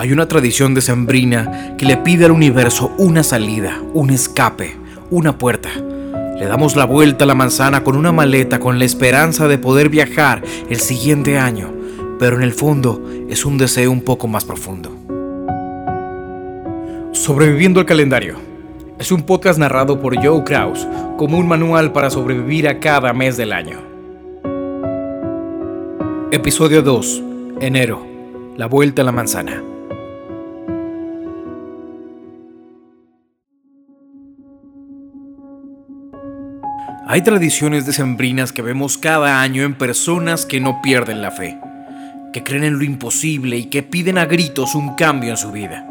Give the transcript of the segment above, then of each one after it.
Hay una tradición decembrina que le pide al universo una salida, un escape, una puerta. Le damos la vuelta a la manzana con una maleta con la esperanza de poder viajar el siguiente año, pero en el fondo es un deseo un poco más profundo. Sobreviviendo al calendario. Es un podcast narrado por Joe Kraus como un manual para sobrevivir a cada mes del año. Episodio 2. Enero. La vuelta a la manzana. Hay tradiciones decembrinas que vemos cada año en personas que no pierden la fe, que creen en lo imposible y que piden a gritos un cambio en su vida.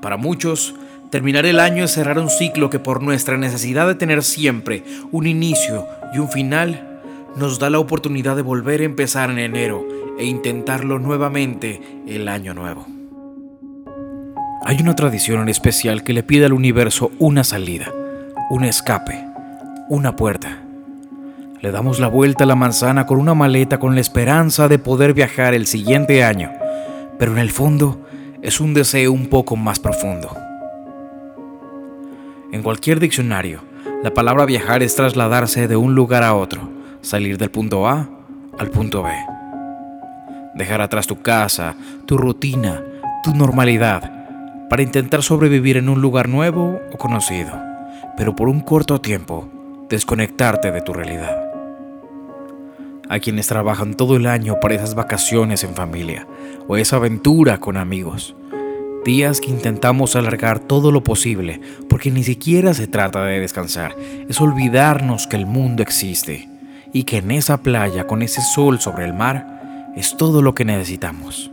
Para muchos, terminar el año es cerrar un ciclo que por nuestra necesidad de tener siempre un inicio y un final, nos da la oportunidad de volver a empezar en enero e intentarlo nuevamente el año nuevo. Hay una tradición en especial que le pide al universo una salida, un escape una puerta. Le damos la vuelta a la manzana con una maleta con la esperanza de poder viajar el siguiente año, pero en el fondo es un deseo un poco más profundo. En cualquier diccionario, la palabra viajar es trasladarse de un lugar a otro, salir del punto A al punto B. Dejar atrás tu casa, tu rutina, tu normalidad, para intentar sobrevivir en un lugar nuevo o conocido, pero por un corto tiempo desconectarte de tu realidad. Hay quienes trabajan todo el año para esas vacaciones en familia o esa aventura con amigos. Días que intentamos alargar todo lo posible porque ni siquiera se trata de descansar, es olvidarnos que el mundo existe y que en esa playa con ese sol sobre el mar es todo lo que necesitamos.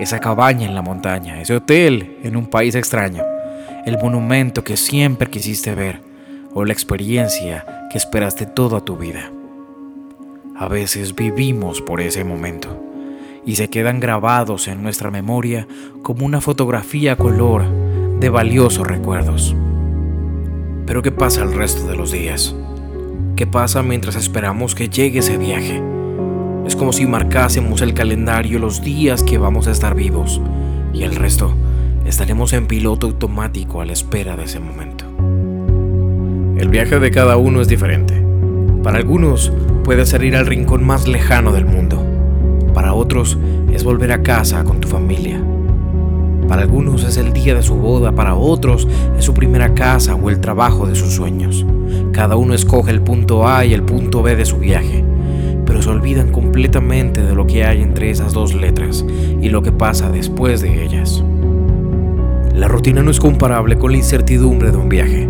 Esa cabaña en la montaña, ese hotel en un país extraño, el monumento que siempre quisiste ver, o la experiencia que esperaste toda tu vida. A veces vivimos por ese momento y se quedan grabados en nuestra memoria como una fotografía a color de valiosos recuerdos. Pero ¿qué pasa el resto de los días? ¿Qué pasa mientras esperamos que llegue ese viaje? Es como si marcásemos el calendario los días que vamos a estar vivos y el resto estaremos en piloto automático a la espera de ese momento. El viaje de cada uno es diferente. Para algunos puede ser ir al rincón más lejano del mundo. Para otros es volver a casa con tu familia. Para algunos es el día de su boda, para otros es su primera casa o el trabajo de sus sueños. Cada uno escoge el punto A y el punto B de su viaje, pero se olvidan completamente de lo que hay entre esas dos letras y lo que pasa después de ellas. La rutina no es comparable con la incertidumbre de un viaje,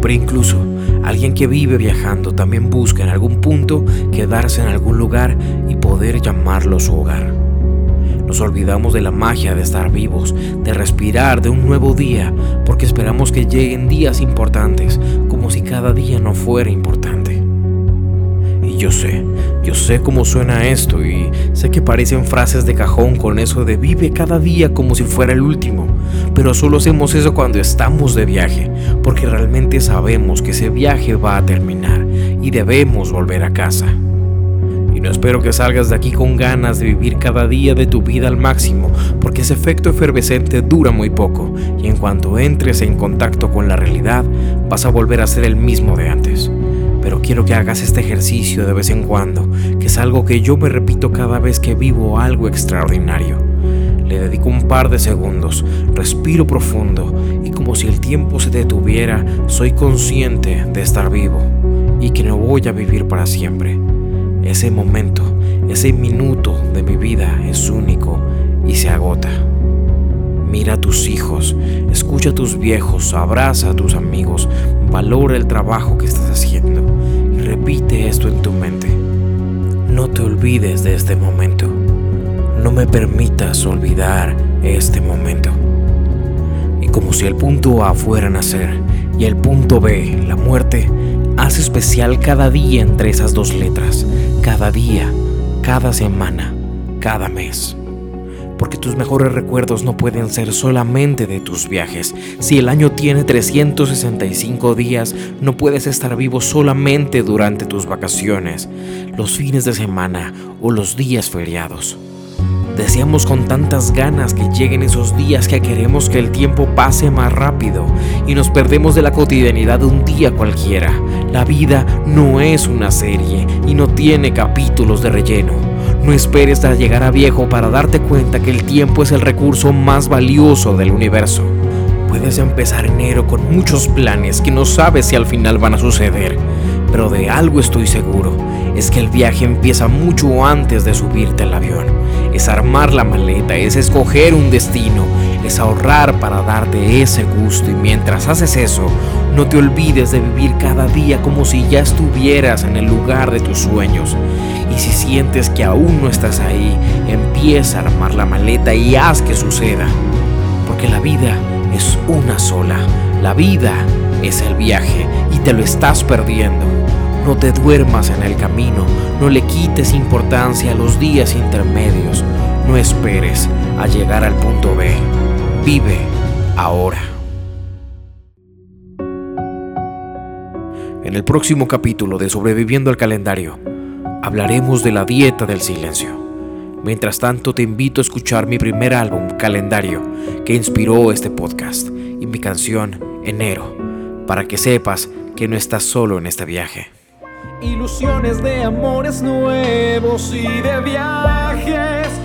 pero incluso Alguien que vive viajando también busca en algún punto quedarse en algún lugar y poder llamarlo su hogar. Nos olvidamos de la magia de estar vivos, de respirar, de un nuevo día, porque esperamos que lleguen días importantes, como si cada día no fuera importante. Y yo sé, yo sé cómo suena esto y sé que parecen frases de cajón con eso de vive cada día como si fuera el último, pero solo hacemos eso cuando estamos de viaje, porque realmente sabemos que ese viaje va a terminar y debemos volver a casa. Y no espero que salgas de aquí con ganas de vivir cada día de tu vida al máximo, porque ese efecto efervescente dura muy poco. Y en cuanto entres en contacto con la realidad vas a volver a ser el mismo de antes pero quiero que hagas este ejercicio de vez en cuando, que es algo que yo me repito cada vez que vivo algo extraordinario. Le dedico un par de segundos, respiro profundo y como si el tiempo se detuviera, soy consciente de estar vivo y que no voy a vivir para siempre. Ese momento, ese minuto de mi vida es único y se agota. Mira a tus hijos, escucha a tus viejos, abraza a tus amigos, valora el trabajo que estás haciendo y repite esto en tu mente. No te olvides de este momento. No me permitas olvidar este momento. Y como si el punto A fuera nacer y el punto B, la muerte, haz especial cada día entre esas dos letras, cada día, cada semana, cada mes porque tus mejores recuerdos no pueden ser solamente de tus viajes. Si el año tiene 365 días, no puedes estar vivo solamente durante tus vacaciones, los fines de semana o los días feriados. Deseamos con tantas ganas que lleguen esos días que queremos que el tiempo pase más rápido y nos perdemos de la cotidianidad de un día cualquiera. La vida no es una serie y no tiene capítulos de relleno. No esperes a llegar a viejo para darte cuenta que el tiempo es el recurso más valioso del universo. Puedes empezar enero con muchos planes que no sabes si al final van a suceder, pero de algo estoy seguro, es que el viaje empieza mucho antes de subirte al avión. Es armar la maleta, es escoger un destino, es ahorrar para darte ese gusto y mientras haces eso, no te olvides de vivir cada día como si ya estuvieras en el lugar de tus sueños. Y si sientes que aún no estás ahí, empieza a armar la maleta y haz que suceda. Porque la vida es una sola. La vida es el viaje y te lo estás perdiendo. No te duermas en el camino, no le quites importancia a los días intermedios, no esperes a llegar al punto B. Vive ahora. En el próximo capítulo de Sobreviviendo al Calendario, hablaremos de la dieta del silencio. Mientras tanto, te invito a escuchar mi primer álbum, Calendario, que inspiró este podcast, y mi canción, Enero, para que sepas que no estás solo en este viaje. Ilusiones de amores nuevos y de viajes